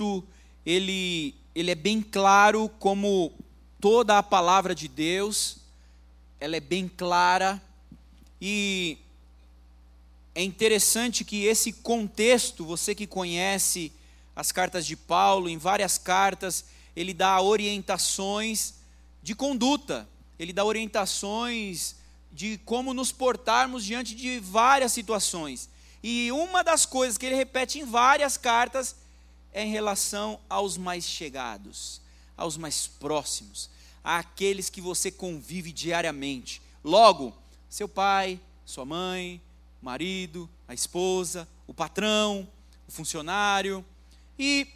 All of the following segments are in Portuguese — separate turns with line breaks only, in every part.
texto ele, ele é bem claro como toda a palavra de Deus, ela é bem clara e é interessante que esse contexto, você que conhece as cartas de Paulo, em várias cartas, ele dá orientações de conduta, ele dá orientações de como nos portarmos diante de várias situações. E uma das coisas que ele repete em várias cartas é em relação aos mais chegados, aos mais próximos, àqueles que você convive diariamente. Logo, seu pai, sua mãe, marido, a esposa, o patrão, o funcionário. E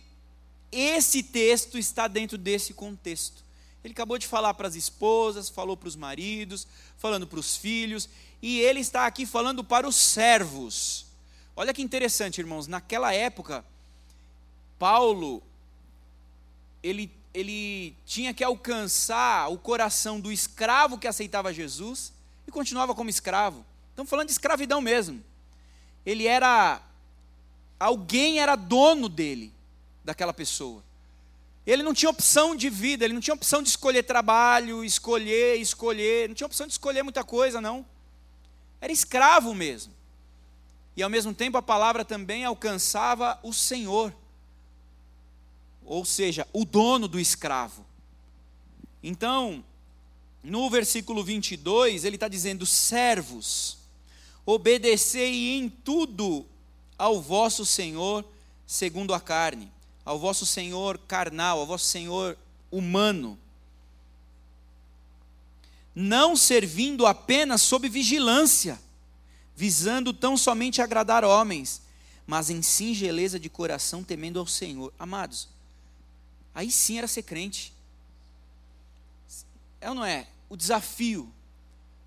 esse texto está dentro desse contexto. Ele acabou de falar para as esposas, falou para os maridos, falando para os filhos, e ele está aqui falando para os servos. Olha que interessante, irmãos, naquela época, Paulo, ele, ele tinha que alcançar o coração do escravo que aceitava Jesus e continuava como escravo. Estamos falando de escravidão mesmo. Ele era. Alguém era dono dele, daquela pessoa. Ele não tinha opção de vida, ele não tinha opção de escolher trabalho, escolher, escolher, não tinha opção de escolher muita coisa, não. Era escravo mesmo. E ao mesmo tempo a palavra também alcançava o Senhor, ou seja, o dono do escravo. Então, no versículo 22, ele está dizendo: servos, obedecei em tudo ao vosso Senhor segundo a carne ao vosso senhor carnal, ao vosso senhor humano, não servindo apenas sob vigilância, visando tão somente agradar homens, mas em singeleza de coração, temendo ao Senhor. Amados, aí sim era ser crente. É ou não é? O desafio.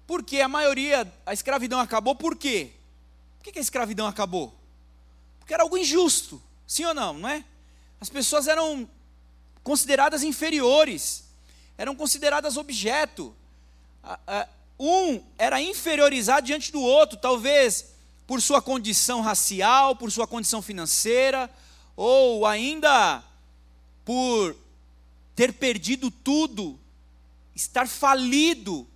Porque a maioria, a escravidão acabou, por quê? Por que a escravidão acabou? Porque era algo injusto. Sim ou não, não é? As pessoas eram consideradas inferiores, eram consideradas objeto. Um era inferiorizado diante do outro, talvez por sua condição racial, por sua condição financeira, ou ainda por ter perdido tudo, estar falido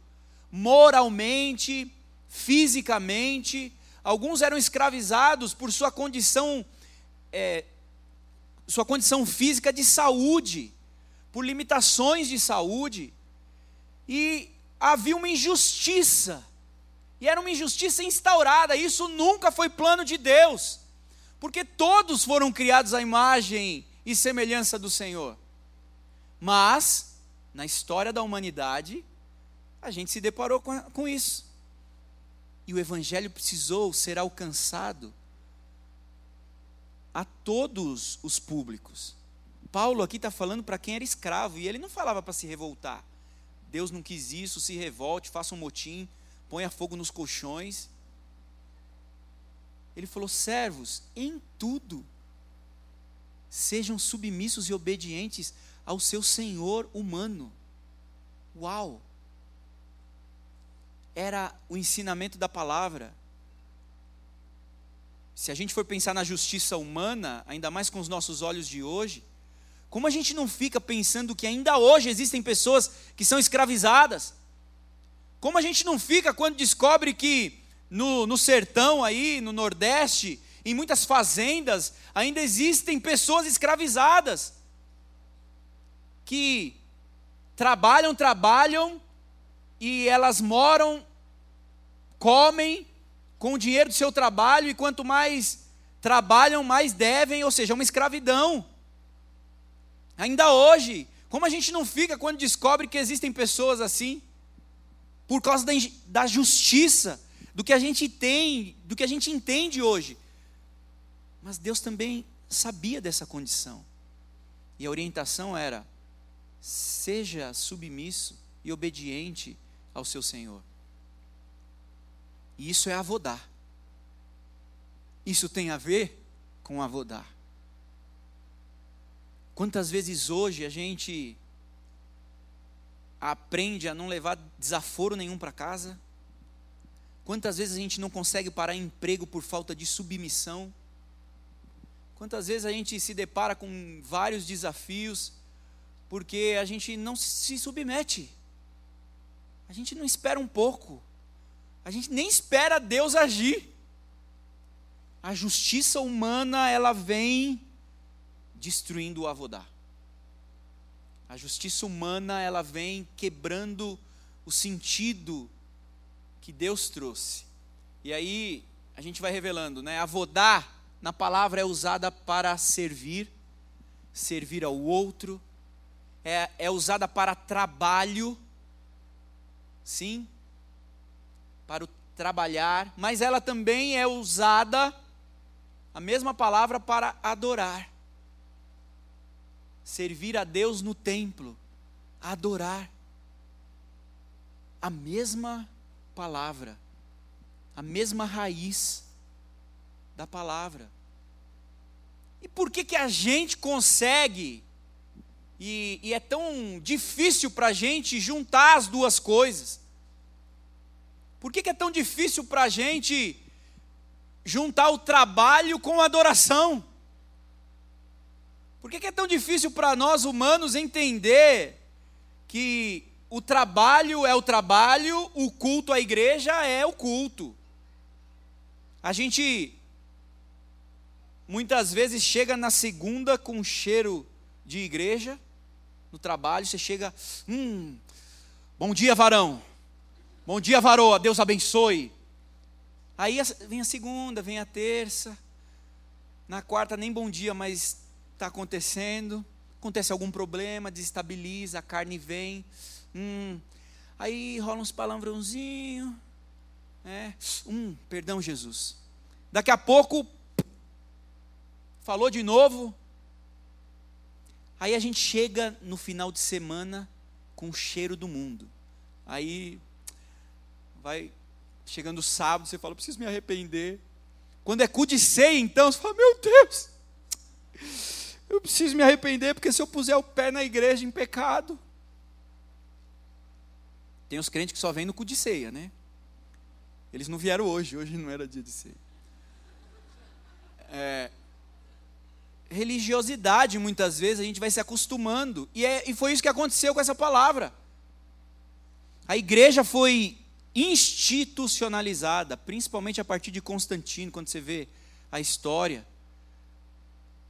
moralmente, fisicamente. Alguns eram escravizados por sua condição é, sua condição física de saúde, por limitações de saúde, e havia uma injustiça, e era uma injustiça instaurada, isso nunca foi plano de Deus, porque todos foram criados à imagem e semelhança do Senhor. Mas, na história da humanidade, a gente se deparou com, com isso. E o Evangelho precisou ser alcançado a todos os públicos. Paulo aqui está falando para quem era escravo, e ele não falava para se revoltar. Deus não quis isso, se revolte, faça um motim, ponha fogo nos colchões. Ele falou: servos, em tudo, sejam submissos e obedientes ao seu senhor humano. Uau! Era o ensinamento da palavra. Se a gente for pensar na justiça humana, ainda mais com os nossos olhos de hoje, como a gente não fica pensando que ainda hoje existem pessoas que são escravizadas? Como a gente não fica quando descobre que no, no sertão aí, no Nordeste, em muitas fazendas, ainda existem pessoas escravizadas que trabalham, trabalham e elas moram, comem com o dinheiro do seu trabalho, e quanto mais trabalham, mais devem, ou seja, é uma escravidão. Ainda hoje, como a gente não fica quando descobre que existem pessoas assim? Por causa da, da justiça, do que a gente tem, do que a gente entende hoje. Mas Deus também sabia dessa condição. E a orientação era: seja submisso e obediente ao seu Senhor. E isso é avodar. Isso tem a ver com avodar. Quantas vezes hoje a gente aprende a não levar desaforo nenhum para casa? Quantas vezes a gente não consegue parar emprego por falta de submissão? Quantas vezes a gente se depara com vários desafios porque a gente não se submete. A gente não espera um pouco. A gente nem espera Deus agir. A justiça humana, ela vem destruindo o avodar. A justiça humana, ela vem quebrando o sentido que Deus trouxe. E aí a gente vai revelando, né? Avodar na palavra é usada para servir, servir ao outro, é, é usada para trabalho, sim, para o trabalhar, mas ela também é usada, a mesma palavra, para adorar. Servir a Deus no templo, adorar. A mesma palavra, a mesma raiz da palavra. E por que, que a gente consegue, e, e é tão difícil para a gente juntar as duas coisas? Por que, que é tão difícil para a gente juntar o trabalho com a adoração? Por que, que é tão difícil para nós humanos entender que o trabalho é o trabalho, o culto à igreja é o culto? A gente muitas vezes chega na segunda com cheiro de igreja, no trabalho, você chega, hum, bom dia, varão, bom dia, varoa, Deus abençoe. Aí vem a segunda, vem a terça, na quarta nem bom dia, mas está acontecendo, acontece algum problema, desestabiliza, a carne vem, hum, aí rola uns palavrãozinhos, é, hum, perdão Jesus. Daqui a pouco falou de novo. Aí a gente chega no final de semana com o cheiro do mundo. Aí vai chegando o sábado, você fala, preciso me arrepender. Quando é cu de ceia, então, você fala, meu Deus, eu preciso me arrepender, porque se eu puser o pé na igreja em pecado. Tem os crentes que só vêm no cu de ceia, né? Eles não vieram hoje, hoje não era dia de ceia. É, religiosidade, muitas vezes, a gente vai se acostumando. E, é, e foi isso que aconteceu com essa palavra. A igreja foi institucionalizada, principalmente a partir de Constantino, quando você vê a história.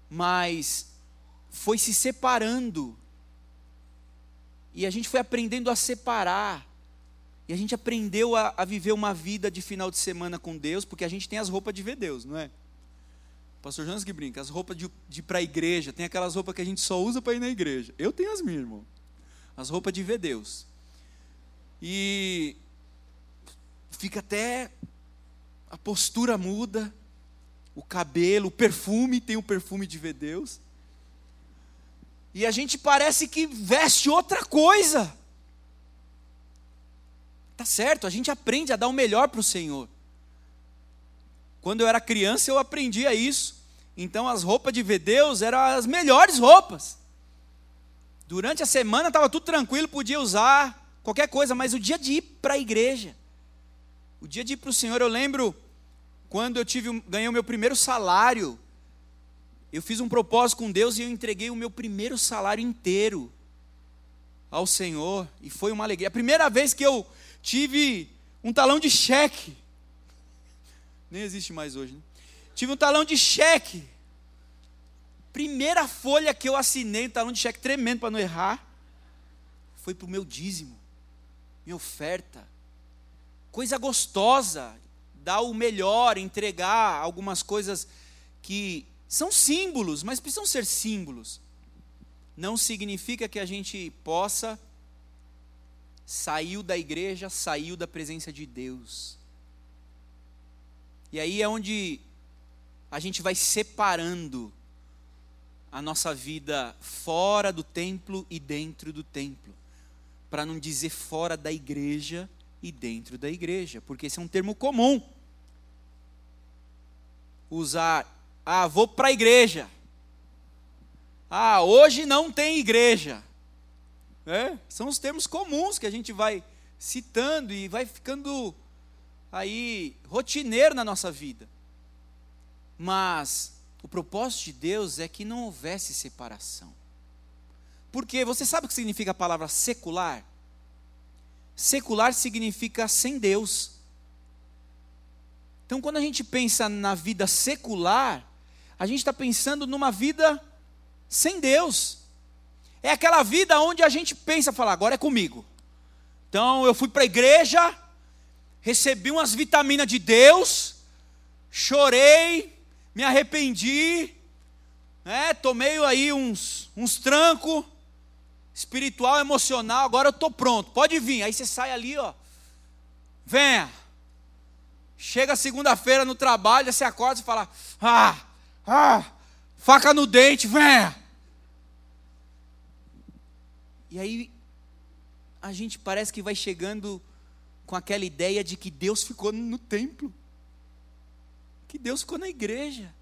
Mas foi se separando. E a gente foi aprendendo a separar. E a gente aprendeu a, a viver uma vida de final de semana com Deus, porque a gente tem as roupas de ver Deus, não é? Pastor Jonas que brinca, as roupas de, de para a igreja, tem aquelas roupas que a gente só usa para ir na igreja. Eu tenho as minhas, irmão. As roupas de ver Deus. E fica até a postura muda, o cabelo, o perfume, tem o perfume de ver Deus. E a gente parece que veste outra coisa. Tá certo, a gente aprende a dar o melhor para o Senhor. Quando eu era criança, eu aprendia isso. Então, as roupas de ver Deus eram as melhores roupas. Durante a semana estava tudo tranquilo, podia usar qualquer coisa, mas o dia de ir para a igreja, o dia de ir para o Senhor, eu lembro quando eu tive, ganhei o meu primeiro salário, eu fiz um propósito com Deus e eu entreguei o meu primeiro salário inteiro ao Senhor, e foi uma alegria. A primeira vez que eu tive um talão de cheque, nem existe mais hoje, né? Tive um talão de cheque. Primeira folha que eu assinei, um talão de cheque tremendo para não errar, foi para o meu dízimo, minha oferta. Coisa gostosa, dar o melhor, entregar algumas coisas que são símbolos, mas precisam ser símbolos. Não significa que a gente possa saiu da igreja, saiu da presença de Deus. E aí é onde a gente vai separando a nossa vida fora do templo e dentro do templo, para não dizer fora da igreja e dentro da igreja, porque esse é um termo comum. Usar, ah, vou para a igreja. Ah, hoje não tem igreja. É, são os termos comuns que a gente vai citando e vai ficando aí rotineiro na nossa vida. Mas o propósito de Deus é que não houvesse separação. Porque você sabe o que significa a palavra secular? Secular significa sem Deus. Então, quando a gente pensa na vida secular, a gente está pensando numa vida sem Deus. É aquela vida onde a gente pensa, fala, agora é comigo. Então, eu fui para a igreja, recebi umas vitaminas de Deus, chorei, me arrependi, né, tomei aí uns, uns trancos, espiritual, emocional, agora eu estou pronto, pode vir. Aí você sai ali, ó, venha. Chega segunda-feira no trabalho, você acorda e fala, ah, ah, faca no dente, venha. E aí a gente parece que vai chegando com aquela ideia de que Deus ficou no templo, que Deus ficou na igreja.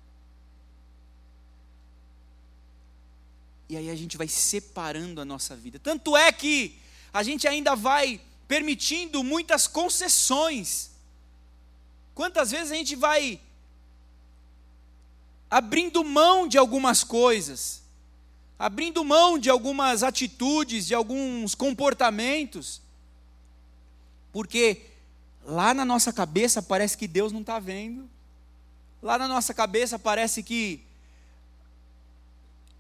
E aí a gente vai separando a nossa vida. Tanto é que a gente ainda vai permitindo muitas concessões. Quantas vezes a gente vai abrindo mão de algumas coisas, abrindo mão de algumas atitudes, de alguns comportamentos, porque lá na nossa cabeça parece que Deus não está vendo, lá na nossa cabeça parece que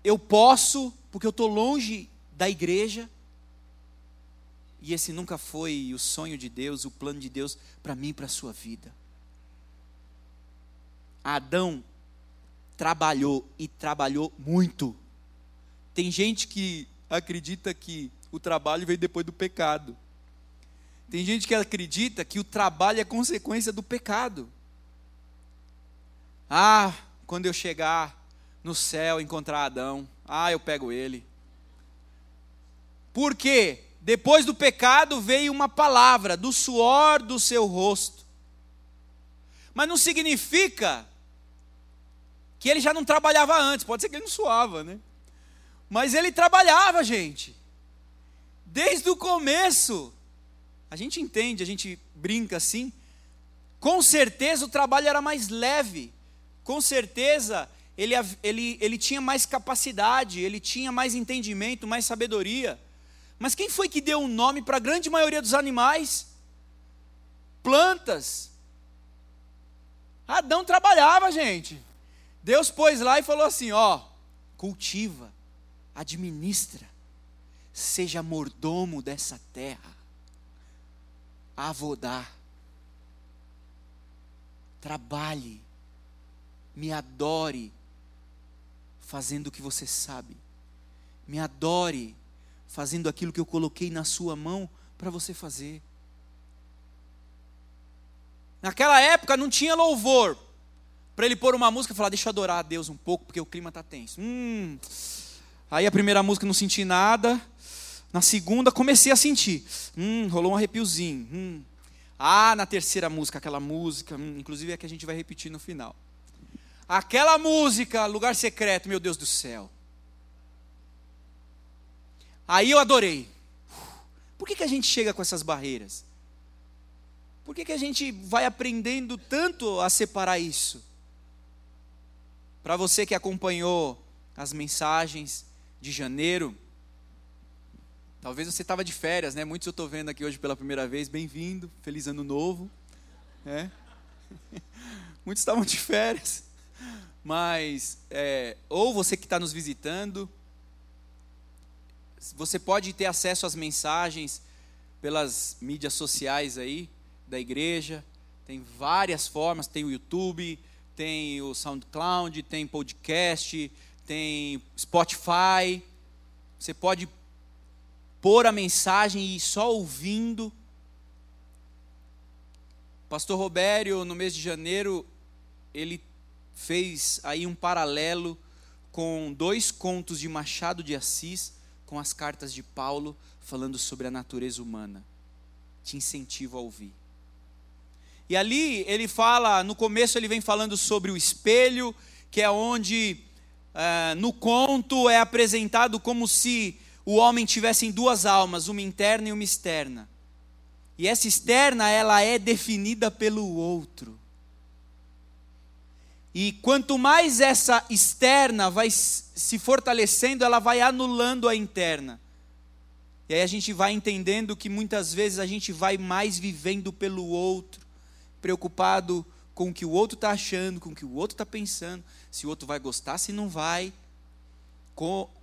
eu posso, porque eu estou longe da igreja. E esse nunca foi o sonho de Deus, o plano de Deus para mim e para a sua vida. Adão trabalhou e trabalhou muito. Tem gente que acredita que o trabalho veio depois do pecado. Tem gente que acredita que o trabalho é consequência do pecado. Ah, quando eu chegar no céu encontrar Adão. Ah, eu pego ele. Por quê? Depois do pecado veio uma palavra, do suor do seu rosto. Mas não significa que ele já não trabalhava antes, pode ser que ele não suava, né? Mas ele trabalhava, gente. Desde o começo. A gente entende, a gente brinca assim. Com certeza o trabalho era mais leve. Com certeza ele, ele, ele tinha mais capacidade, ele tinha mais entendimento, mais sabedoria. Mas quem foi que deu um nome para a grande maioria dos animais? Plantas. Adão trabalhava, gente. Deus pôs lá e falou assim: ó, cultiva, administra, seja mordomo dessa terra, avodar, trabalhe, me adore, fazendo o que você sabe. Me adore fazendo aquilo que eu coloquei na sua mão para você fazer. Naquela época não tinha louvor para ele pôr uma música e falar: Deixa eu adorar a Deus um pouco, porque o clima está tenso. Hum. Aí a primeira música não senti nada. Na segunda comecei a sentir. Hum, rolou um arrepiozinho. Hum. Ah, na terceira música, aquela música, hum, inclusive é que a gente vai repetir no final. Aquela música, lugar secreto, meu Deus do céu. Aí eu adorei. Por que, que a gente chega com essas barreiras? Por que, que a gente vai aprendendo tanto a separar isso? Para você que acompanhou as mensagens de janeiro, talvez você estava de férias, né? Muitos eu estou vendo aqui hoje pela primeira vez. Bem-vindo, feliz ano novo. É. Muitos estavam de férias. Mas, é, ou você que está nos visitando, você pode ter acesso às mensagens pelas mídias sociais aí da igreja. Tem várias formas, tem o YouTube, tem o SoundCloud, tem podcast, tem Spotify. Você pode pôr a mensagem e só ouvindo. Pastor Robério, no mês de janeiro, ele fez aí um paralelo com dois contos de Machado de Assis com as cartas de Paulo falando sobre a natureza humana. Te incentivo a ouvir. E ali ele fala, no começo ele vem falando sobre o espelho, que é onde uh, no conto é apresentado como se o homem tivesse duas almas, uma interna e uma externa. E essa externa ela é definida pelo outro. E quanto mais essa externa vai se fortalecendo, ela vai anulando a interna. E aí a gente vai entendendo que muitas vezes a gente vai mais vivendo pelo outro, preocupado com o que o outro está achando, com o que o outro está pensando, se o outro vai gostar, se não vai,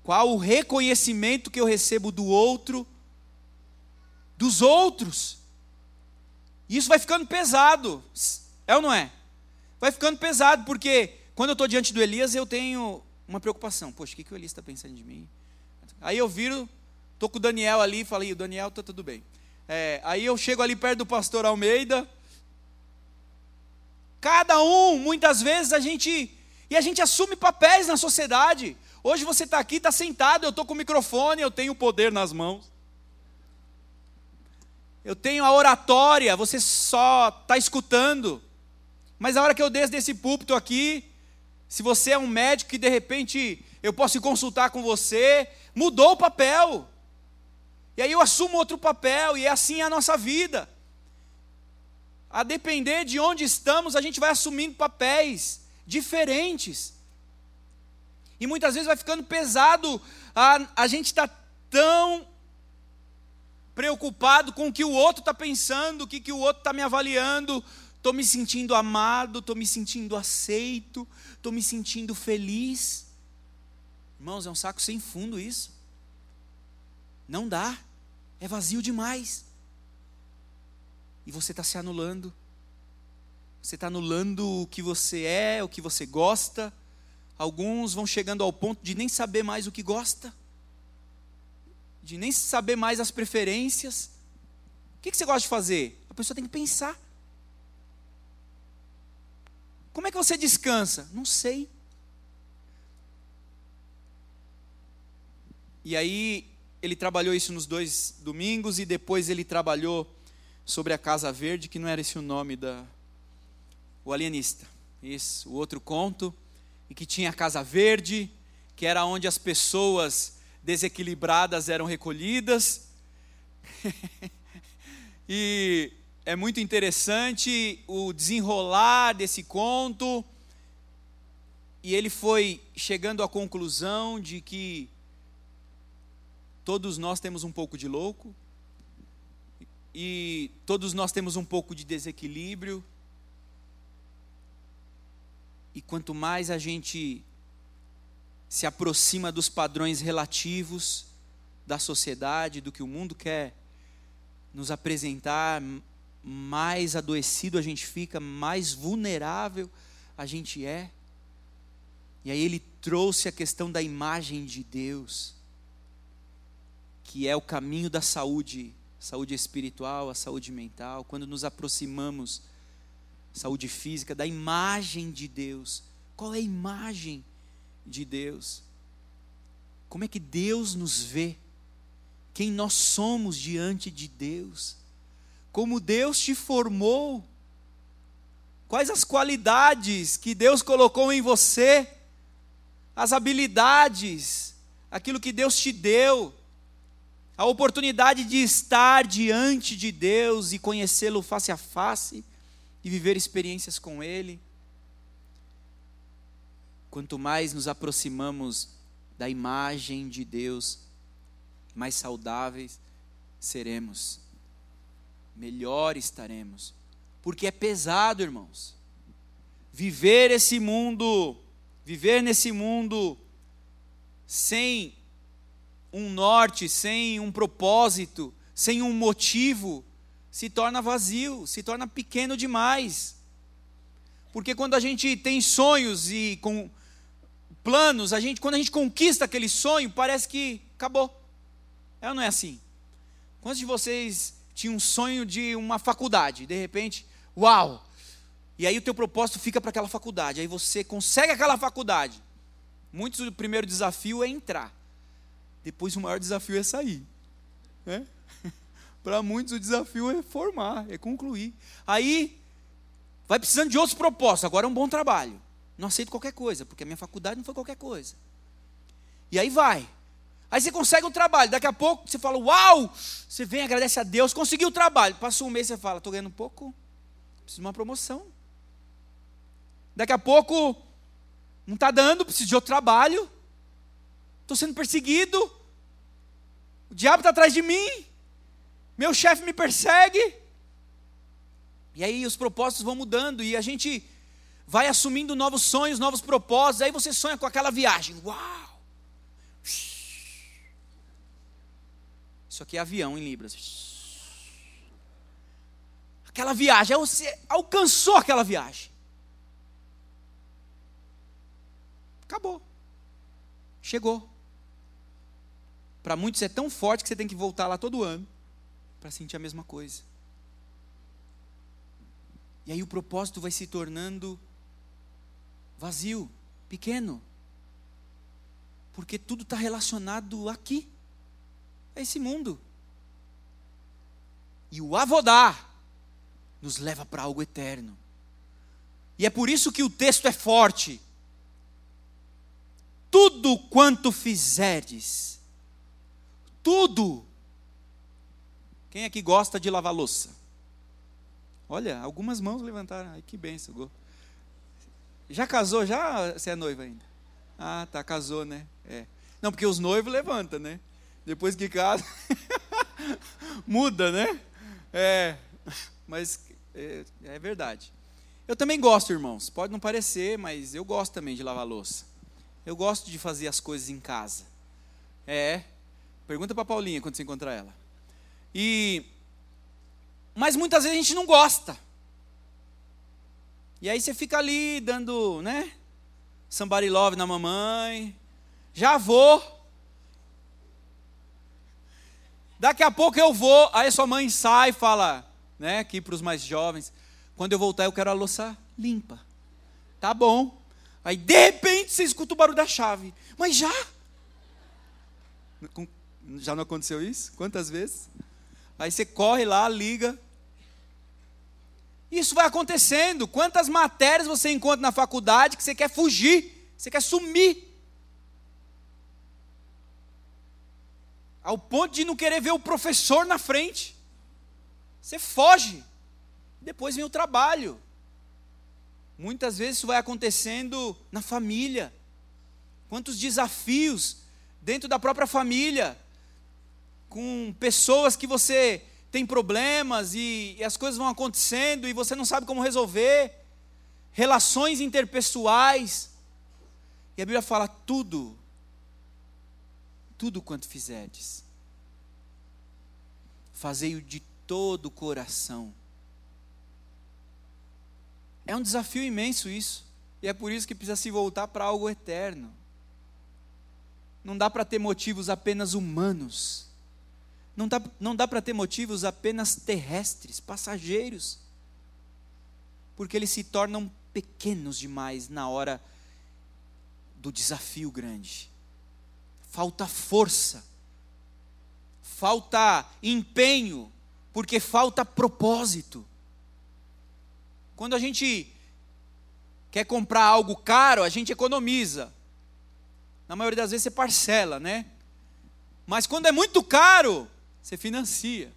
qual o reconhecimento que eu recebo do outro, dos outros. Isso vai ficando pesado, é ou não é? vai ficando pesado, porque quando eu estou diante do Elias, eu tenho uma preocupação. Poxa, o que, que o Elias está pensando de mim? Aí eu viro, estou com o Daniel ali falei, o Daniel está tudo bem. É, aí eu chego ali perto do pastor Almeida. Cada um, muitas vezes, a gente. E a gente assume papéis na sociedade. Hoje você está aqui, está sentado, eu estou com o microfone, eu tenho o poder nas mãos. Eu tenho a oratória, você só está escutando. Mas a hora que eu desço desse púlpito aqui, se você é um médico que de repente eu posso consultar com você, mudou o papel. E aí eu assumo outro papel, e é assim a nossa vida. A depender de onde estamos, a gente vai assumindo papéis diferentes. E muitas vezes vai ficando pesado, a, a gente está tão preocupado com o que o outro está pensando, o que, que o outro está me avaliando, estou me sentindo amado, estou me sentindo aceito, estou me sentindo feliz. Irmãos, é um saco sem fundo isso. Não dá, é vazio demais. E você está se anulando. Você está anulando o que você é, o que você gosta. Alguns vão chegando ao ponto de nem saber mais o que gosta, de nem saber mais as preferências. O que, você gosta de fazer? A pessoa tem que pensar. Como é que você descansa? Não sei. E aí ele trabalhou isso nos dois domingos e depois ele trabalhou sobre a Casa Verde, que não era esse o nome da o alienista. Isso, o outro conto e que tinha a Casa Verde, que era onde as pessoas desequilibradas eram recolhidas. e é muito interessante o desenrolar desse conto. E ele foi chegando à conclusão de que todos nós temos um pouco de louco, e todos nós temos um pouco de desequilíbrio, e quanto mais a gente se aproxima dos padrões relativos da sociedade, do que o mundo quer nos apresentar, mais adoecido a gente fica, mais vulnerável a gente é. E aí ele trouxe a questão da imagem de Deus, que é o caminho da saúde, saúde espiritual, a saúde mental, quando nos aproximamos, saúde física, da imagem de Deus. Qual é a imagem de Deus? Como é que Deus nos vê? Quem nós somos diante de Deus? como Deus te formou, quais as qualidades que Deus colocou em você, as habilidades, aquilo que Deus te deu, a oportunidade de estar diante de Deus e conhecê-lo face a face e viver experiências com Ele. Quanto mais nos aproximamos da imagem de Deus, mais saudáveis seremos melhor estaremos. Porque é pesado, irmãos. Viver esse mundo, viver nesse mundo sem um norte, sem um propósito, sem um motivo, se torna vazio, se torna pequeno demais. Porque quando a gente tem sonhos e com planos, a gente, quando a gente conquista aquele sonho, parece que acabou. É ou não é assim? Quantos de vocês tinha um sonho de uma faculdade, de repente, uau! E aí o teu propósito fica para aquela faculdade, aí você consegue aquela faculdade. Muitos o primeiro desafio é entrar. Depois o maior desafio é sair. Né? Para muitos o desafio é formar, é concluir. Aí vai precisando de outros propósitos. Agora é um bom trabalho. Não aceito qualquer coisa, porque a minha faculdade não foi qualquer coisa. E aí vai. Aí você consegue o trabalho, daqui a pouco você fala, uau! Você vem, agradece a Deus, conseguiu o trabalho. Passa um mês, você fala, estou ganhando pouco, preciso de uma promoção. Daqui a pouco Não está dando, preciso de outro trabalho. Estou sendo perseguido. O diabo está atrás de mim. Meu chefe me persegue. E aí os propósitos vão mudando e a gente vai assumindo novos sonhos, novos propósitos. Aí você sonha com aquela viagem. Uau! Isso aqui é avião em Libras. Aquela viagem, aí você alcançou aquela viagem. Acabou. Chegou. Para muitos é tão forte que você tem que voltar lá todo ano para sentir a mesma coisa. E aí o propósito vai se tornando vazio, pequeno. Porque tudo está relacionado aqui, a esse mundo. E o avodar nos leva para algo eterno. E é por isso que o texto é forte. Tudo quanto fizerdes, tudo. Quem aqui gosta de lavar louça? Olha, algumas mãos levantaram. Ai, que benção. Já casou? Já você é noiva ainda? Ah, tá, casou, né? É. Não, porque os noivos levantam, né? Depois que casa, muda, né? É, mas é, é, verdade. Eu também gosto, irmãos. Pode não parecer, mas eu gosto também de lavar louça. Eu gosto de fazer as coisas em casa. É. Pergunta para Paulinha quando você encontrar ela. E mas muitas vezes a gente não gosta. E aí você fica ali dando, né? Somebody love na mamãe. Já vou. Daqui a pouco eu vou. Aí sua mãe sai e fala, né? Aqui para os mais jovens. Quando eu voltar, eu quero a louça limpa. Tá bom. Aí de repente você escuta o barulho da chave. Mas já? Já não aconteceu isso? Quantas vezes? Aí você corre lá, liga. Isso vai acontecendo. Quantas matérias você encontra na faculdade que você quer fugir, você quer sumir? Ao ponto de não querer ver o professor na frente. Você foge. Depois vem o trabalho. Muitas vezes isso vai acontecendo na família. Quantos desafios dentro da própria família, com pessoas que você tem problemas e, e as coisas vão acontecendo e você não sabe como resolver, relações interpessoais. E a Bíblia fala tudo, tudo quanto fizerdes, fazei-o de todo o coração. É um desafio imenso isso, e é por isso que precisa se voltar para algo eterno. Não dá para ter motivos apenas humanos não dá, não dá para ter motivos apenas terrestres, passageiros, porque eles se tornam pequenos demais na hora do desafio grande. Falta força, falta empenho, porque falta propósito. Quando a gente quer comprar algo caro, a gente economiza. Na maioria das vezes você parcela, né? Mas quando é muito caro, você financia.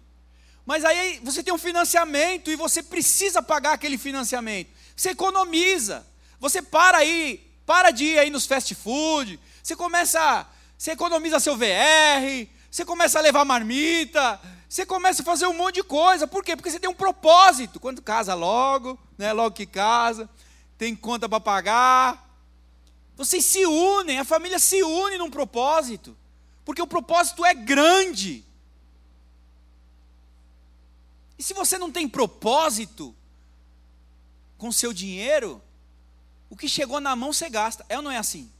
Mas aí você tem um financiamento e você precisa pagar aquele financiamento. Você economiza. Você para aí, para de ir aí nos fast food. Você começa, você economiza seu VR, você começa a levar marmita, você começa a fazer um monte de coisa. Por quê? Porque você tem um propósito. Quando casa logo, né, logo que casa, tem conta para pagar. Vocês se unem, a família se une num propósito. Porque o propósito é grande. E se você não tem propósito com seu dinheiro, o que chegou na mão você gasta. É ou não é assim?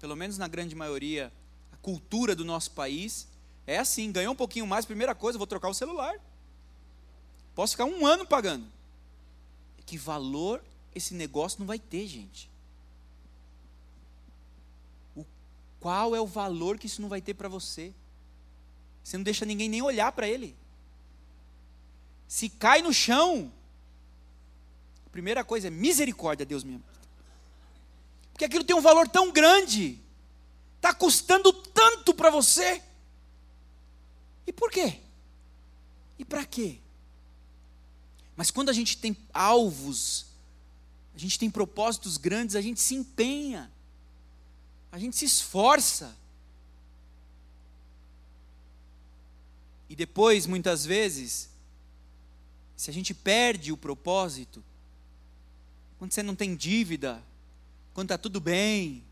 Pelo menos na grande maioria, a cultura do nosso país é assim. Ganhou um pouquinho mais, primeira coisa, vou trocar o celular. Posso ficar um ano pagando. Que valor esse negócio não vai ter, gente? O, qual é o valor que isso não vai ter para você? Você não deixa ninguém nem olhar para ele. Se cai no chão, a primeira coisa é misericórdia, Deus me Porque aquilo tem um valor tão grande, está custando tanto para você. E por quê? E para quê? Mas quando a gente tem alvos, a gente tem propósitos grandes, a gente se empenha. A gente se esforça. E depois, muitas vezes, se a gente perde o propósito, quando você não tem dívida, quando está tudo bem,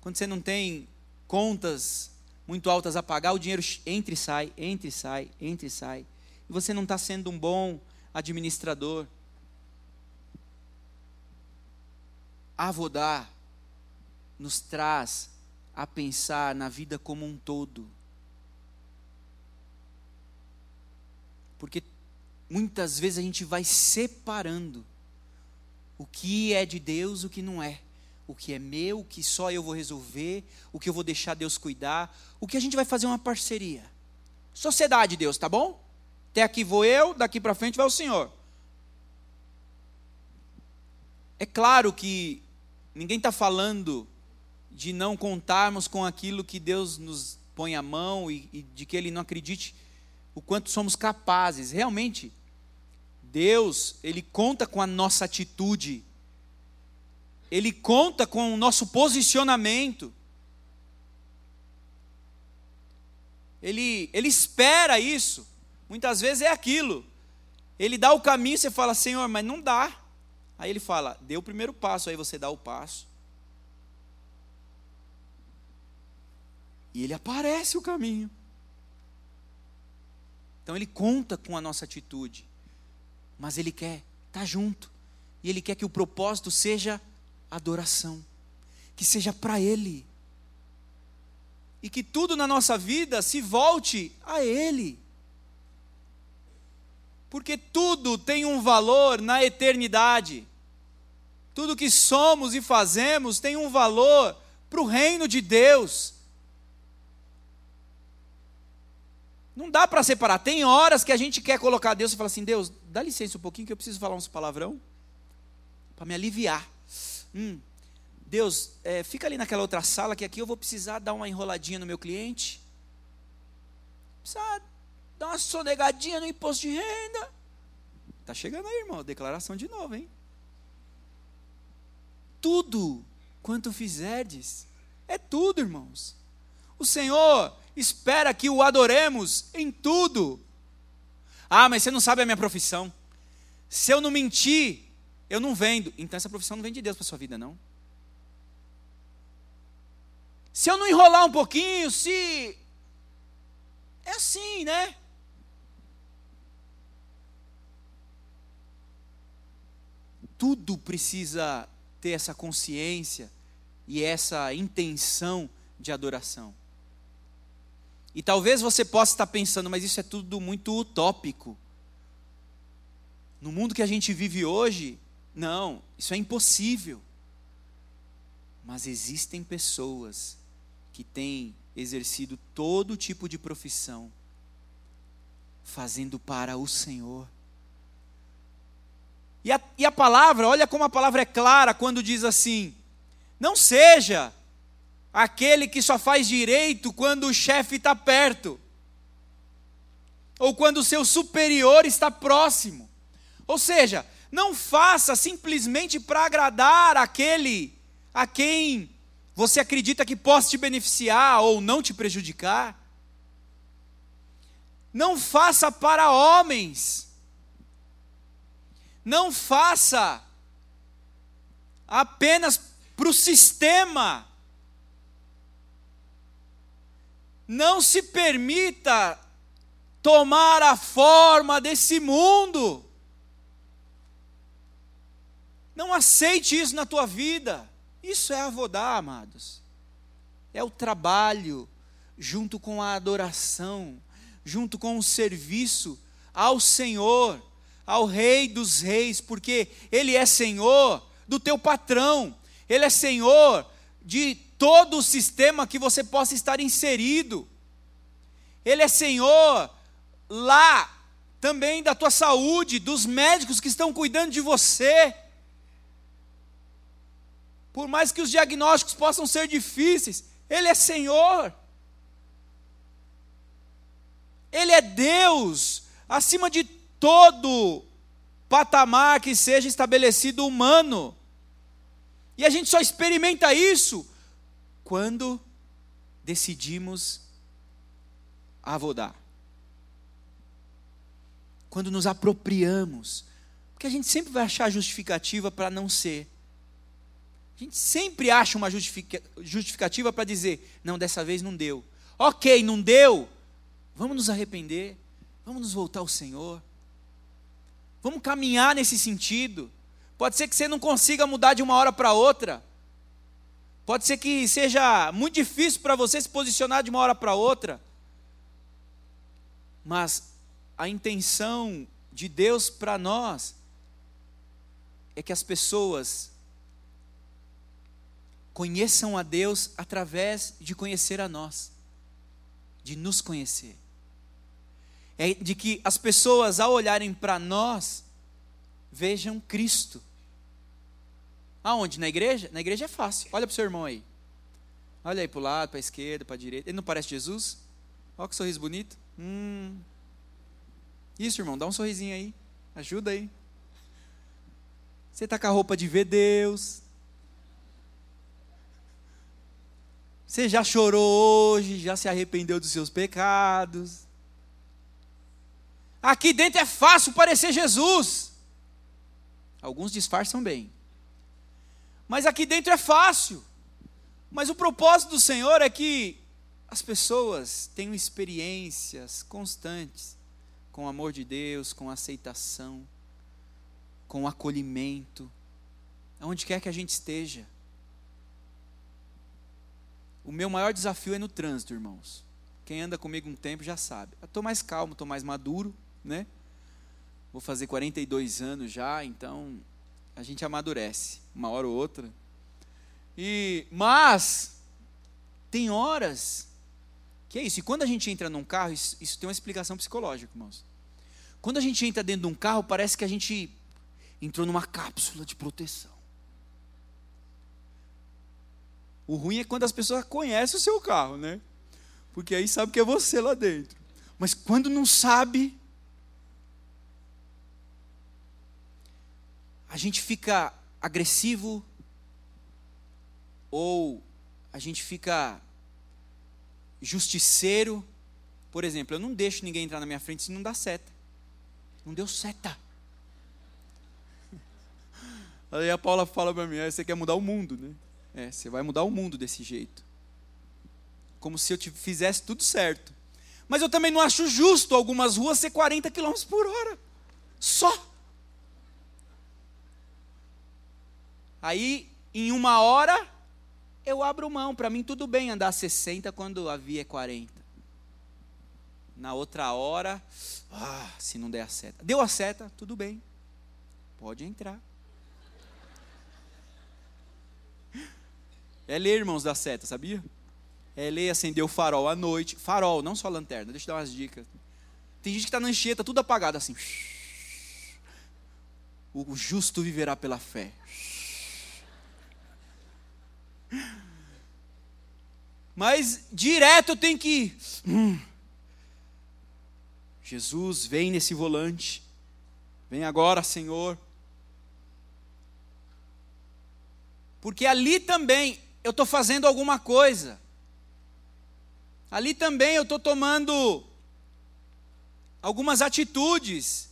quando você não tem contas muito altas a pagar, o dinheiro entra e sai, entra e sai, entra e sai. E você não está sendo um bom administrador. Avodar nos traz a pensar na vida como um todo. Porque muitas vezes a gente vai separando o que é de Deus, o que não é. O que é meu, o que só eu vou resolver, o que eu vou deixar Deus cuidar, o que a gente vai fazer uma parceria. Sociedade, Deus, tá bom? Até aqui vou eu, daqui para frente vai o Senhor. É claro que ninguém está falando de não contarmos com aquilo que Deus nos põe à mão e, e de que Ele não acredite o quanto somos capazes. Realmente, Deus, Ele conta com a nossa atitude, Ele conta com o nosso posicionamento, Ele, ele espera isso, muitas vezes é aquilo, Ele dá o caminho e você fala, Senhor, mas não dá. Aí Ele fala, dê o primeiro passo, aí você dá o passo. E Ele aparece o caminho. Então Ele conta com a nossa atitude mas Ele quer estar tá junto. E Ele quer que o propósito seja adoração, que seja para Ele. E que tudo na nossa vida se volte a Ele. Porque tudo tem um valor na eternidade. Tudo que somos e fazemos tem um valor para o reino de Deus. Não dá para separar. Tem horas que a gente quer colocar Deus e fala assim: Deus, dá licença um pouquinho que eu preciso falar uns palavrão para me aliviar. Hum, Deus, é, fica ali naquela outra sala que aqui eu vou precisar dar uma enroladinha no meu cliente. Precisa dar uma sonegadinha no imposto de renda. Tá chegando aí, irmão. Declaração de novo, hein? Tudo quanto fizerdes, é tudo, irmãos. O Senhor espera que o adoremos em tudo. Ah, mas você não sabe a minha profissão. Se eu não mentir, eu não vendo. Então essa profissão não vem de Deus para sua vida, não. Se eu não enrolar um pouquinho, se. É assim, né? Tudo precisa ter essa consciência e essa intenção de adoração. E talvez você possa estar pensando, mas isso é tudo muito utópico. No mundo que a gente vive hoje, não, isso é impossível. Mas existem pessoas que têm exercido todo tipo de profissão, fazendo para o Senhor. E a, e a palavra, olha como a palavra é clara quando diz assim: não seja aquele que só faz direito quando o chefe está perto, ou quando o seu superior está próximo. Ou seja, não faça simplesmente para agradar aquele a quem você acredita que possa te beneficiar ou não te prejudicar. Não faça para homens. Não faça apenas para o sistema Não se permita tomar a forma desse mundo. Não aceite isso na tua vida. Isso é avodar, amados. É o trabalho junto com a adoração, junto com o serviço ao Senhor, ao Rei dos Reis, porque Ele é Senhor do teu patrão, Ele é Senhor de todo o sistema que você possa estar inserido. Ele é Senhor lá também da tua saúde, dos médicos que estão cuidando de você. Por mais que os diagnósticos possam ser difíceis, Ele é Senhor. Ele é Deus, acima de todo patamar que seja estabelecido humano. E a gente só experimenta isso quando decidimos avodar. Quando nos apropriamos. Porque a gente sempre vai achar justificativa para não ser. A gente sempre acha uma justificativa para dizer: não, dessa vez não deu. Ok, não deu. Vamos nos arrepender. Vamos nos voltar ao Senhor. Vamos caminhar nesse sentido. Pode ser que você não consiga mudar de uma hora para outra. Pode ser que seja muito difícil para você se posicionar de uma hora para outra. Mas a intenção de Deus para nós é que as pessoas conheçam a Deus através de conhecer a nós, de nos conhecer. É de que as pessoas, ao olharem para nós, vejam Cristo. Aonde? Na igreja? Na igreja é fácil. Olha para o seu irmão aí. Olha aí para o lado, para a esquerda, para a direita. Ele não parece Jesus? Olha que sorriso bonito. Hum. Isso, irmão, dá um sorrisinho aí. Ajuda aí. Você está com a roupa de ver Deus. Você já chorou hoje, já se arrependeu dos seus pecados. Aqui dentro é fácil parecer Jesus. Alguns disfarçam bem. Mas aqui dentro é fácil. Mas o propósito do Senhor é que as pessoas tenham experiências constantes com o amor de Deus, com aceitação, com acolhimento, aonde quer que a gente esteja. O meu maior desafio é no trânsito, irmãos. Quem anda comigo um tempo já sabe. Estou mais calmo, estou mais maduro, né? Vou fazer 42 anos já, então a gente amadurece, uma hora ou outra. E mas tem horas que é isso. E quando a gente entra num carro, isso, isso tem uma explicação psicológica, irmãos. Quando a gente entra dentro de um carro, parece que a gente entrou numa cápsula de proteção. O ruim é quando as pessoas conhecem o seu carro, né? Porque aí sabe que é você lá dentro. Mas quando não sabe, a gente fica agressivo ou a gente fica justiceiro. Por exemplo, eu não deixo ninguém entrar na minha frente se não dá seta. Não deu seta. Aí a Paula fala para mim: ah, você quer mudar o mundo, né? É, você vai mudar o mundo desse jeito. Como se eu te fizesse tudo certo. Mas eu também não acho justo algumas ruas ser 40 km por hora. Só. Aí, em uma hora, eu abro mão. Para mim, tudo bem andar 60 quando a via é 40. Na outra hora, ah, se não der a seta. Deu a seta, tudo bem. Pode entrar. É ler, irmãos, da seta, sabia? É ler acender o farol à noite. Farol, não só lanterna. Deixa eu dar umas dicas. Tem gente que está na enxeta, tudo apagado assim. O justo viverá pela fé. Mas direto eu tenho que ir. Hum. Jesus, vem nesse volante. Vem agora, Senhor. Porque ali também eu estou fazendo alguma coisa. Ali também eu estou tomando algumas atitudes.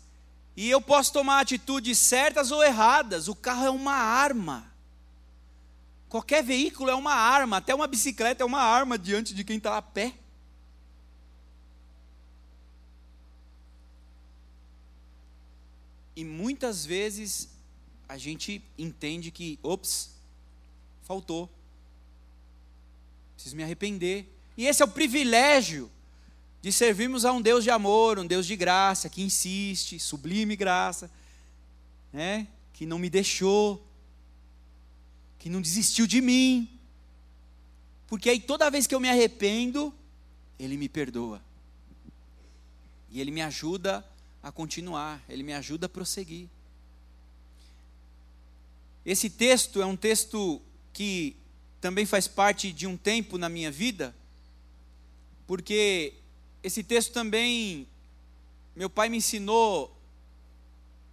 E eu posso tomar atitudes certas ou erradas. O carro é uma arma. Qualquer veículo é uma arma, até uma bicicleta é uma arma diante de quem está a pé. E muitas vezes a gente entende que, ops, faltou. Preciso me arrepender. E esse é o privilégio de servirmos a um Deus de amor, um Deus de graça, que insiste, sublime graça, né? que não me deixou, que não desistiu de mim. Porque aí toda vez que eu me arrependo, Ele me perdoa. E Ele me ajuda a continuar, Ele me ajuda a prosseguir. Esse texto é um texto que também faz parte de um tempo na minha vida, porque esse texto também meu pai me ensinou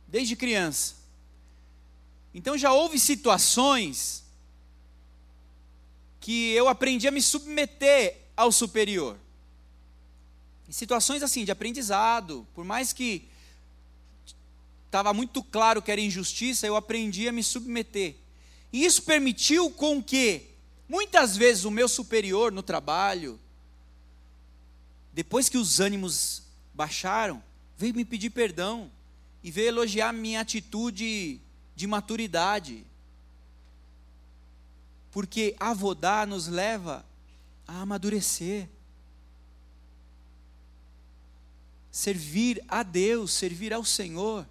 desde criança. Então já houve situações que eu aprendi a me submeter ao superior. Em situações assim, de aprendizado, por mais que estava muito claro que era injustiça, eu aprendi a me submeter. E isso permitiu com que, muitas vezes, o meu superior no trabalho, depois que os ânimos baixaram, veio me pedir perdão e veio elogiar minha atitude de maturidade. Porque avodar nos leva a amadurecer. Servir a Deus, servir ao Senhor,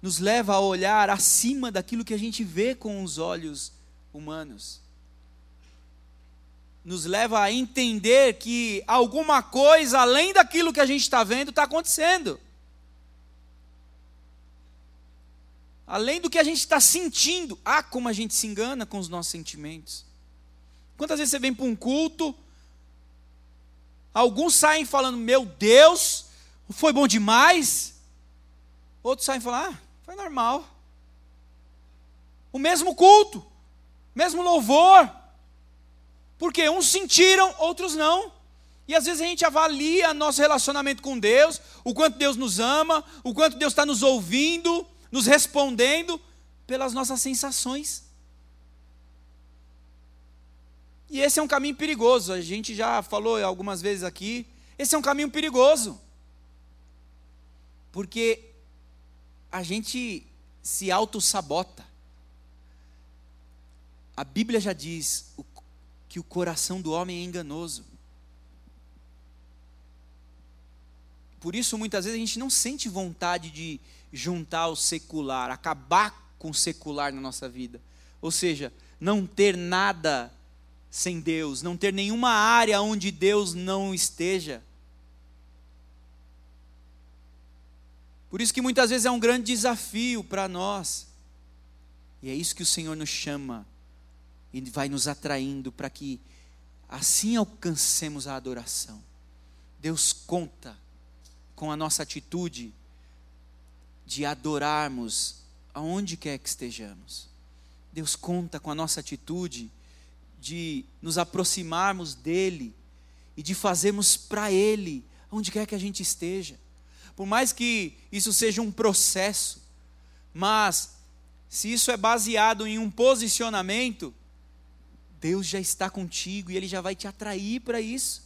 nos leva a olhar acima daquilo que a gente vê com os olhos humanos. Nos leva a entender que alguma coisa além daquilo que a gente está vendo está acontecendo. Além do que a gente está sentindo. Ah, como a gente se engana com os nossos sentimentos. Quantas vezes você vem para um culto, alguns saem falando, meu Deus, foi bom demais. Outros saem falando, ah, foi normal. O mesmo culto, mesmo louvor. Porque uns sentiram, outros não. E às vezes a gente avalia nosso relacionamento com Deus, o quanto Deus nos ama, o quanto Deus está nos ouvindo, nos respondendo pelas nossas sensações. E esse é um caminho perigoso, a gente já falou algumas vezes aqui. Esse é um caminho perigoso. Porque a gente se auto-sabota. A Bíblia já diz que o coração do homem é enganoso. Por isso, muitas vezes, a gente não sente vontade de juntar o secular, acabar com o secular na nossa vida. Ou seja, não ter nada sem Deus, não ter nenhuma área onde Deus não esteja. Por isso que muitas vezes é um grande desafio para nós. E é isso que o Senhor nos chama e vai nos atraindo para que assim alcancemos a adoração. Deus conta com a nossa atitude de adorarmos aonde quer que estejamos. Deus conta com a nossa atitude de nos aproximarmos dEle e de fazermos para Ele, onde quer que a gente esteja. Por mais que isso seja um processo, mas se isso é baseado em um posicionamento, Deus já está contigo e Ele já vai te atrair para isso.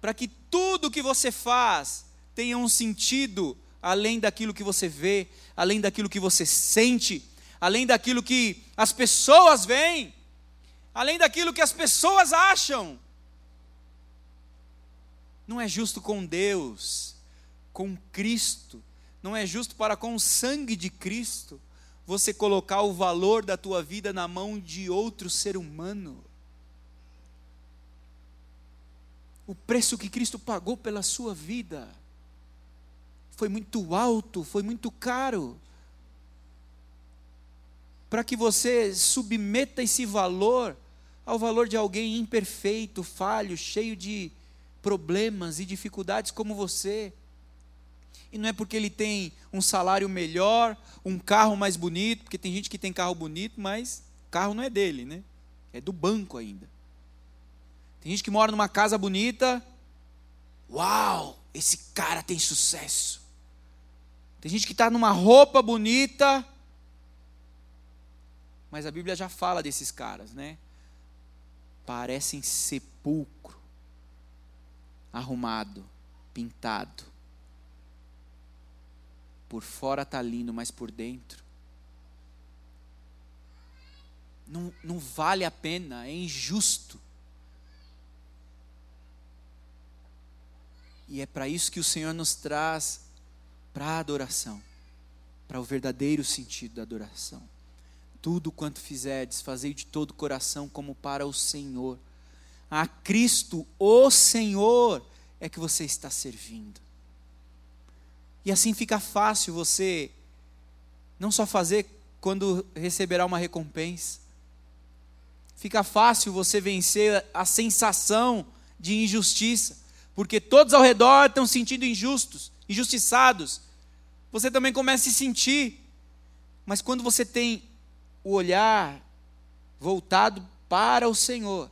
Para que tudo que você faz tenha um sentido além daquilo que você vê, além daquilo que você sente, além daquilo que as pessoas veem, além daquilo que as pessoas acham. Não é justo com Deus, com Cristo, não é justo para com o sangue de Cristo você colocar o valor da tua vida na mão de outro ser humano. O preço que Cristo pagou pela sua vida foi muito alto, foi muito caro. Para que você submeta esse valor ao valor de alguém imperfeito, falho, cheio de problemas e dificuldades como você. E não é porque ele tem um salário melhor, um carro mais bonito, porque tem gente que tem carro bonito, mas carro não é dele, né? É do banco ainda. Tem gente que mora numa casa bonita. Uau, esse cara tem sucesso. Tem gente que está numa roupa bonita, mas a Bíblia já fala desses caras, né? Parecem sepulcro, arrumado, pintado. Por fora está lindo, mas por dentro. Não, não vale a pena, é injusto. E é para isso que o Senhor nos traz para a adoração, para o verdadeiro sentido da adoração. Tudo quanto fizerdes, fazei de todo o coração como para o Senhor. A Cristo, o Senhor, é que você está servindo. E assim fica fácil você não só fazer quando receberá uma recompensa, fica fácil você vencer a sensação de injustiça, porque todos ao redor estão sentindo injustos, injustiçados, você também começa a se sentir. Mas quando você tem o olhar voltado para o Senhor,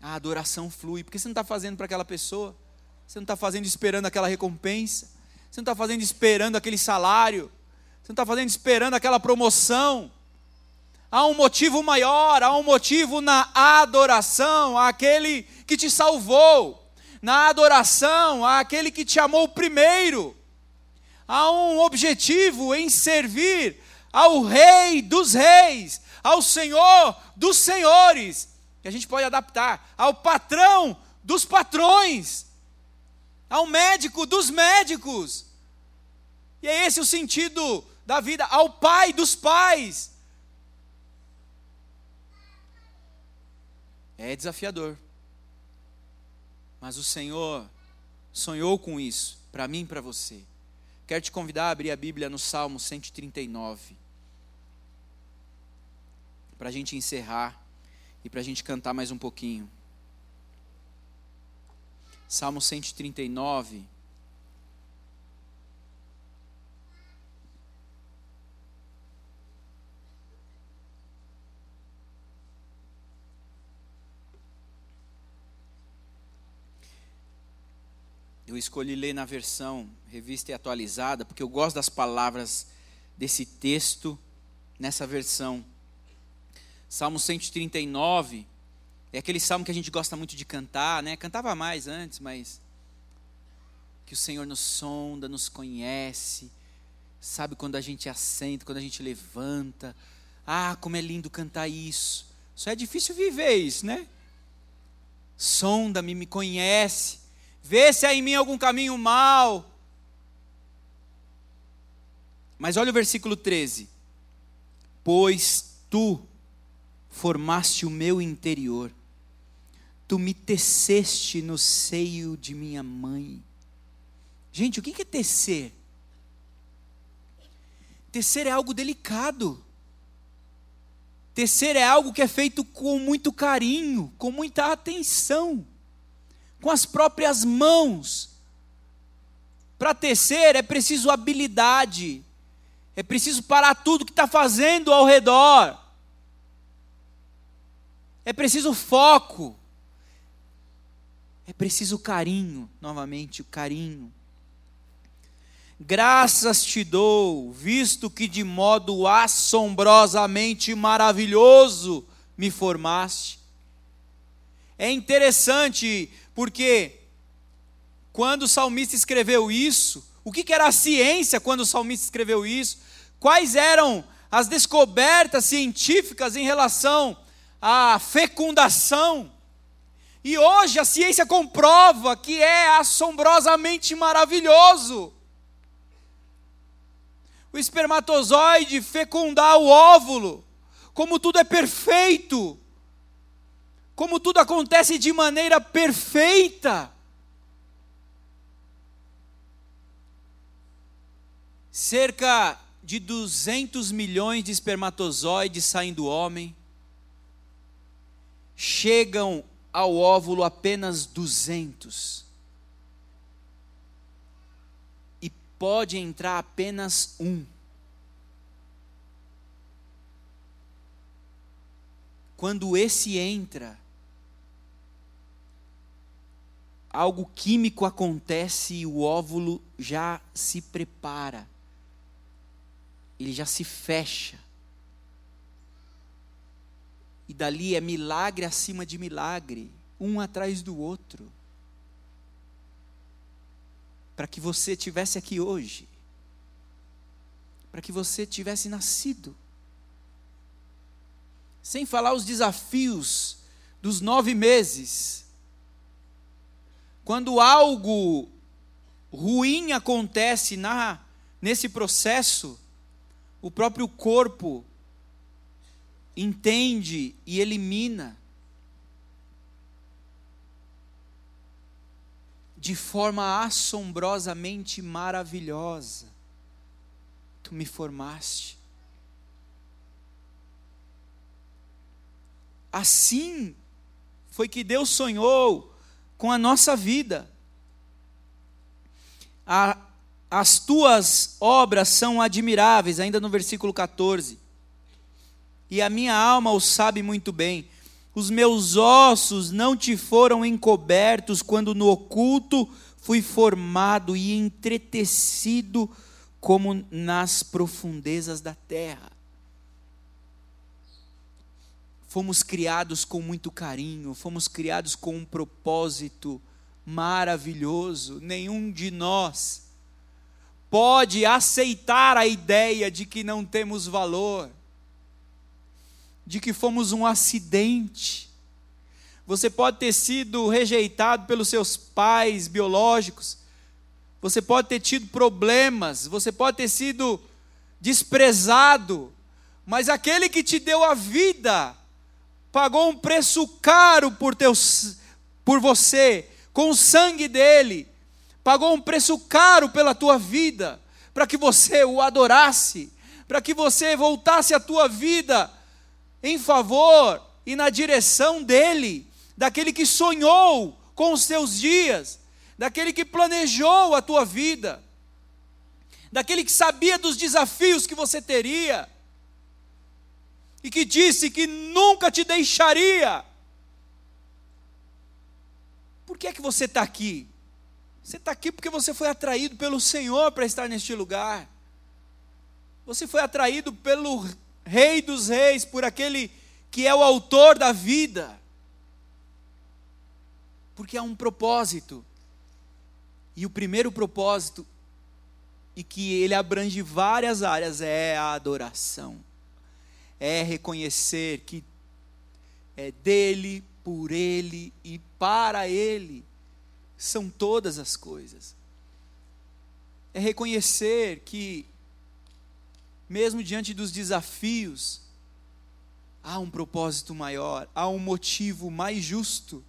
a adoração flui, porque você não está fazendo para aquela pessoa, você não está fazendo esperando aquela recompensa, você não está fazendo esperando aquele salário, você não está fazendo esperando aquela promoção. Há um motivo maior, há um motivo na adoração àquele que te salvou, na adoração àquele que te amou primeiro. Há um objetivo em servir ao Rei dos Reis, ao Senhor dos Senhores, que a gente pode adaptar, ao patrão dos patrões, ao médico dos médicos. E é esse o sentido da vida, ao pai dos pais. É desafiador. Mas o Senhor sonhou com isso, para mim e para você. Quero te convidar a abrir a Bíblia no Salmo 139. Para a gente encerrar e para a gente cantar mais um pouquinho. Salmo 139. Eu escolhi ler na versão revista e atualizada, porque eu gosto das palavras desse texto nessa versão. Salmo 139 é aquele salmo que a gente gosta muito de cantar, né? Cantava mais antes, mas que o Senhor nos sonda, nos conhece, sabe quando a gente assenta, quando a gente levanta. Ah, como é lindo cantar isso. Só é difícil viver isso, né? Sonda-me, me conhece Vê se há em mim algum caminho mal. Mas olha o versículo 13. Pois tu formaste o meu interior, tu me teceste no seio de minha mãe. Gente, o que é tecer? Tecer é algo delicado. Tecer é algo que é feito com muito carinho, com muita atenção com as próprias mãos. Para tecer é preciso habilidade, é preciso parar tudo que está fazendo ao redor, é preciso foco, é preciso carinho, novamente, o carinho. Graças te dou, visto que de modo assombrosamente maravilhoso me formaste. É interessante porque quando o salmista escreveu isso, o que era a ciência quando o salmista escreveu isso? Quais eram as descobertas científicas em relação à fecundação? E hoje a ciência comprova que é assombrosamente maravilhoso. O espermatozoide fecundar o óvulo, como tudo é perfeito como tudo acontece de maneira perfeita. Cerca de 200 milhões de espermatozoides saem do homem, chegam ao óvulo apenas 200. E pode entrar apenas um. Quando esse entra, algo químico acontece e o óvulo já se prepara, ele já se fecha. E dali é milagre acima de milagre, um atrás do outro. Para que você tivesse aqui hoje, para que você tivesse nascido. Sem falar os desafios dos nove meses quando algo ruim acontece na nesse processo, o próprio corpo entende e elimina de forma assombrosamente maravilhosa. Tu me formaste. Assim foi que Deus sonhou com a nossa vida. A, as tuas obras são admiráveis, ainda no versículo 14. e a minha alma o sabe muito bem. Os meus ossos não te foram encobertos quando no oculto fui formado e entretecido como nas profundezas da terra. Fomos criados com muito carinho, fomos criados com um propósito maravilhoso. Nenhum de nós pode aceitar a ideia de que não temos valor, de que fomos um acidente. Você pode ter sido rejeitado pelos seus pais biológicos, você pode ter tido problemas, você pode ter sido desprezado, mas aquele que te deu a vida pagou um preço caro por, teus, por você, com o sangue dele, pagou um preço caro pela tua vida, para que você o adorasse, para que você voltasse a tua vida em favor e na direção dele, daquele que sonhou com os teus dias, daquele que planejou a tua vida, daquele que sabia dos desafios que você teria e que disse que nunca te deixaria. Por que é que você está aqui? Você está aqui porque você foi atraído pelo Senhor para estar neste lugar. Você foi atraído pelo Rei dos Reis, por aquele que é o autor da vida. Porque há um propósito. E o primeiro propósito, e que ele abrange várias áreas, é a adoração é reconhecer que é dele, por ele e para ele são todas as coisas. É reconhecer que, mesmo diante dos desafios, há um propósito maior, há um motivo mais justo,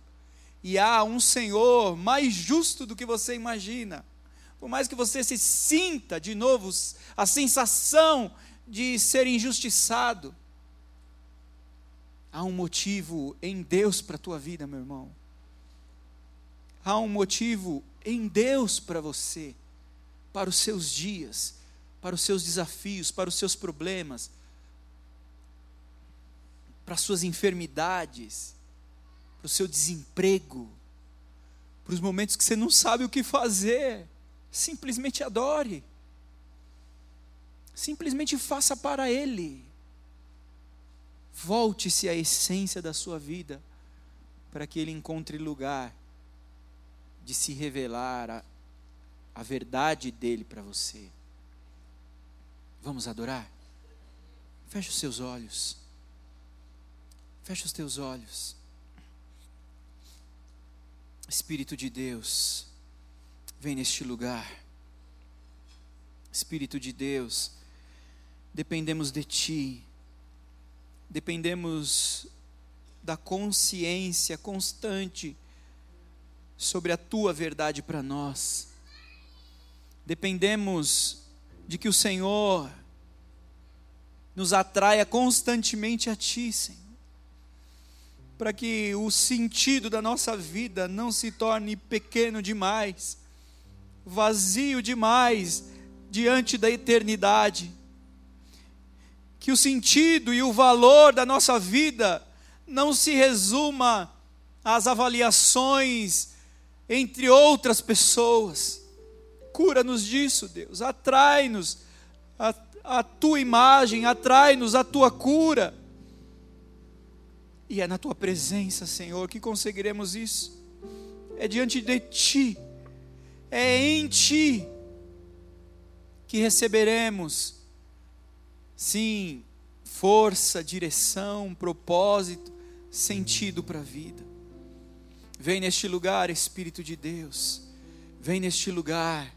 e há um Senhor mais justo do que você imagina. Por mais que você se sinta de novo a sensação de ser injustiçado, Há um motivo em Deus para a tua vida, meu irmão. Há um motivo em Deus para você, para os seus dias, para os seus desafios, para os seus problemas, para as suas enfermidades, para o seu desemprego, para os momentos que você não sabe o que fazer. Simplesmente adore. Simplesmente faça para Ele. Volte-se à essência da sua vida, para que Ele encontre lugar de se revelar a, a verdade dele para você. Vamos adorar? Feche os seus olhos. Feche os teus olhos. Espírito de Deus, vem neste lugar. Espírito de Deus, dependemos de Ti dependemos da consciência constante sobre a tua verdade para nós. Dependemos de que o Senhor nos atraia constantemente a Ti, Senhor, para que o sentido da nossa vida não se torne pequeno demais, vazio demais diante da eternidade que o sentido e o valor da nossa vida não se resuma às avaliações entre outras pessoas. Cura-nos disso, Deus. Atrai-nos a, a tua imagem, atrai-nos a tua cura. E é na tua presença, Senhor, que conseguiremos isso. É diante de ti, é em ti que receberemos Sim, força, direção, propósito, sentido para a vida. Vem neste lugar, Espírito de Deus. Vem neste lugar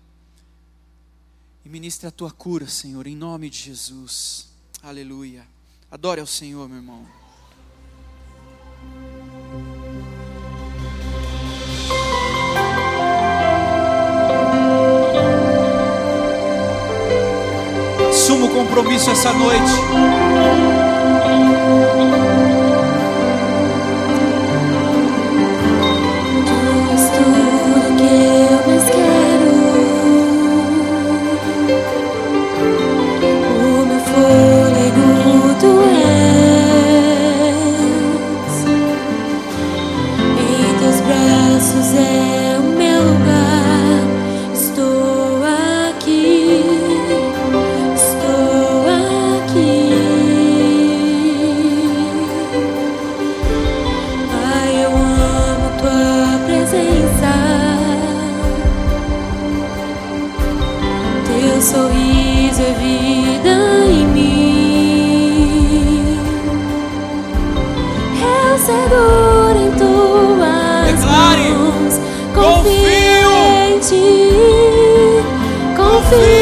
e ministra a tua cura, Senhor, em nome de Jesus. Aleluia. Adore ao Senhor, meu irmão. Compromisso essa noite.
Confio em ti. Confio.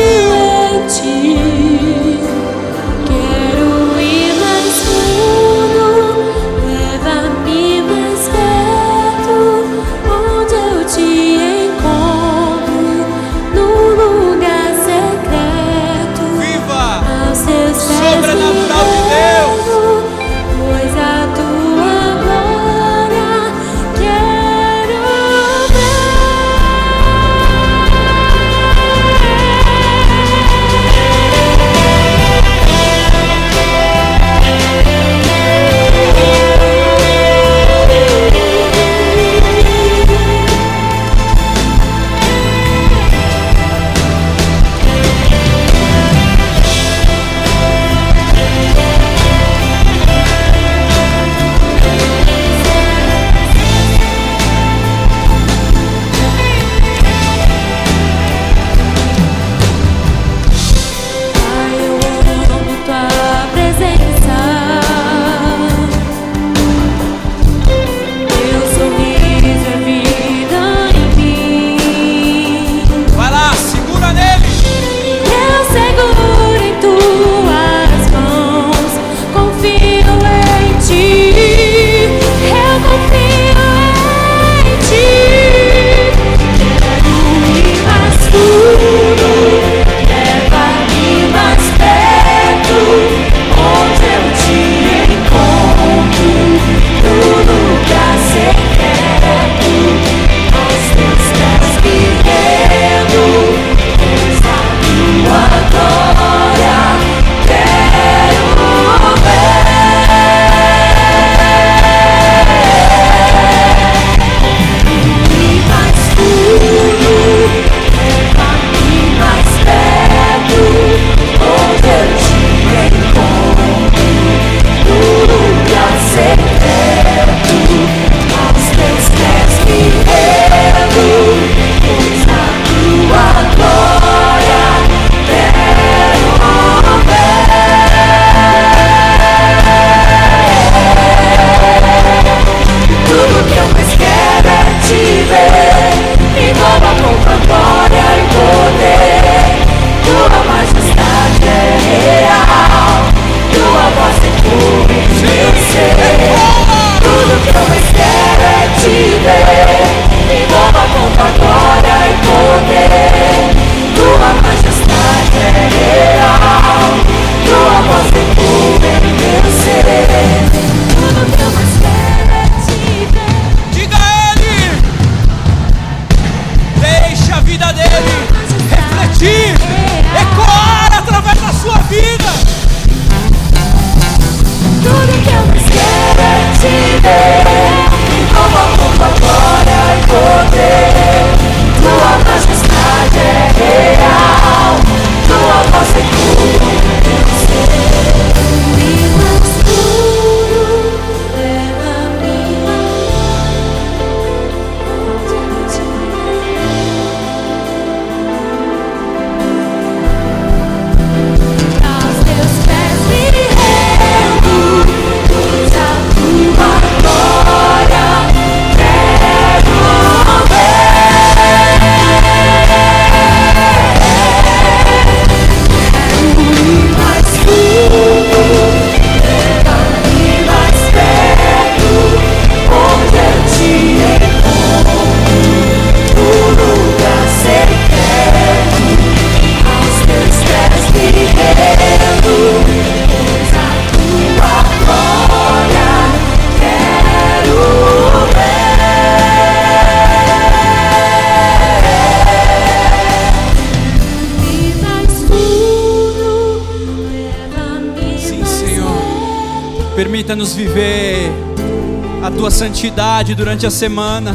santidade durante a semana.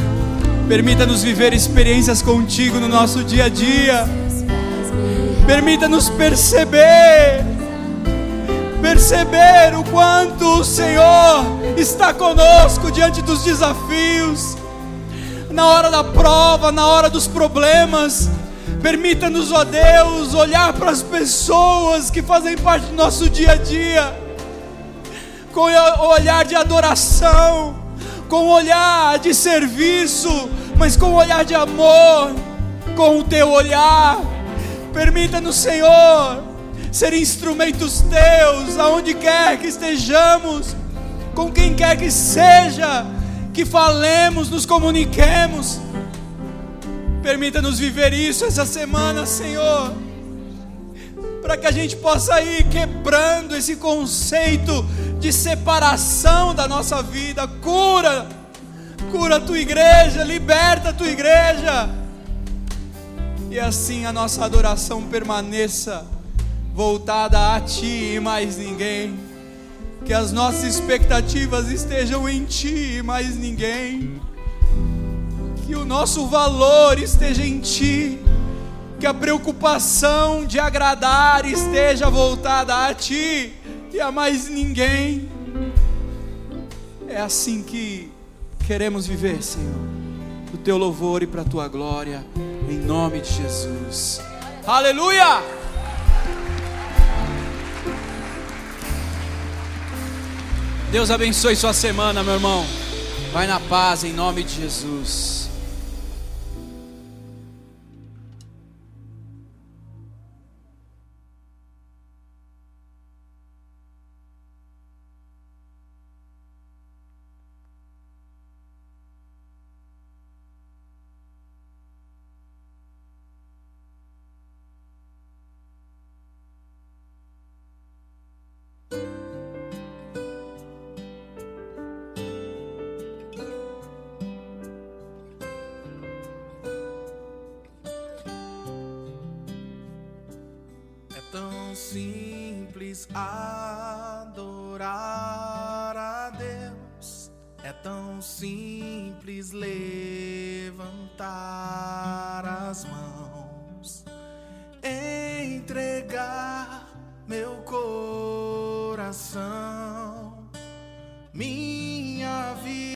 Permita-nos viver experiências contigo no nosso dia a dia. Permita-nos perceber, perceber o quanto o Senhor está conosco diante dos desafios, na hora da prova, na hora dos problemas. Permita-nos, ó Deus, olhar para as pessoas que fazem parte do nosso dia a dia, com o olhar de adoração com olhar de serviço, mas com olhar de amor, com o teu olhar. Permita-nos, Senhor, ser instrumentos teus, aonde quer que estejamos, com quem quer que seja, que falemos, nos comuniquemos. Permita-nos viver isso essa semana, Senhor, para que a gente possa ir quebrando esse conceito de separação da nossa vida. Cura, cura a tua igreja, liberta a tua igreja. E assim a nossa adoração permaneça voltada a ti e mais ninguém. Que as nossas expectativas estejam em ti e mais ninguém que o nosso valor esteja em Ti, que a preocupação de agradar esteja voltada a Ti e a mais ninguém. É assim que queremos viver, Senhor, o Teu louvor e para a Tua glória, em nome de Jesus. Aleluia! Deus abençoe sua semana, meu irmão. Vai na paz em nome de Jesus.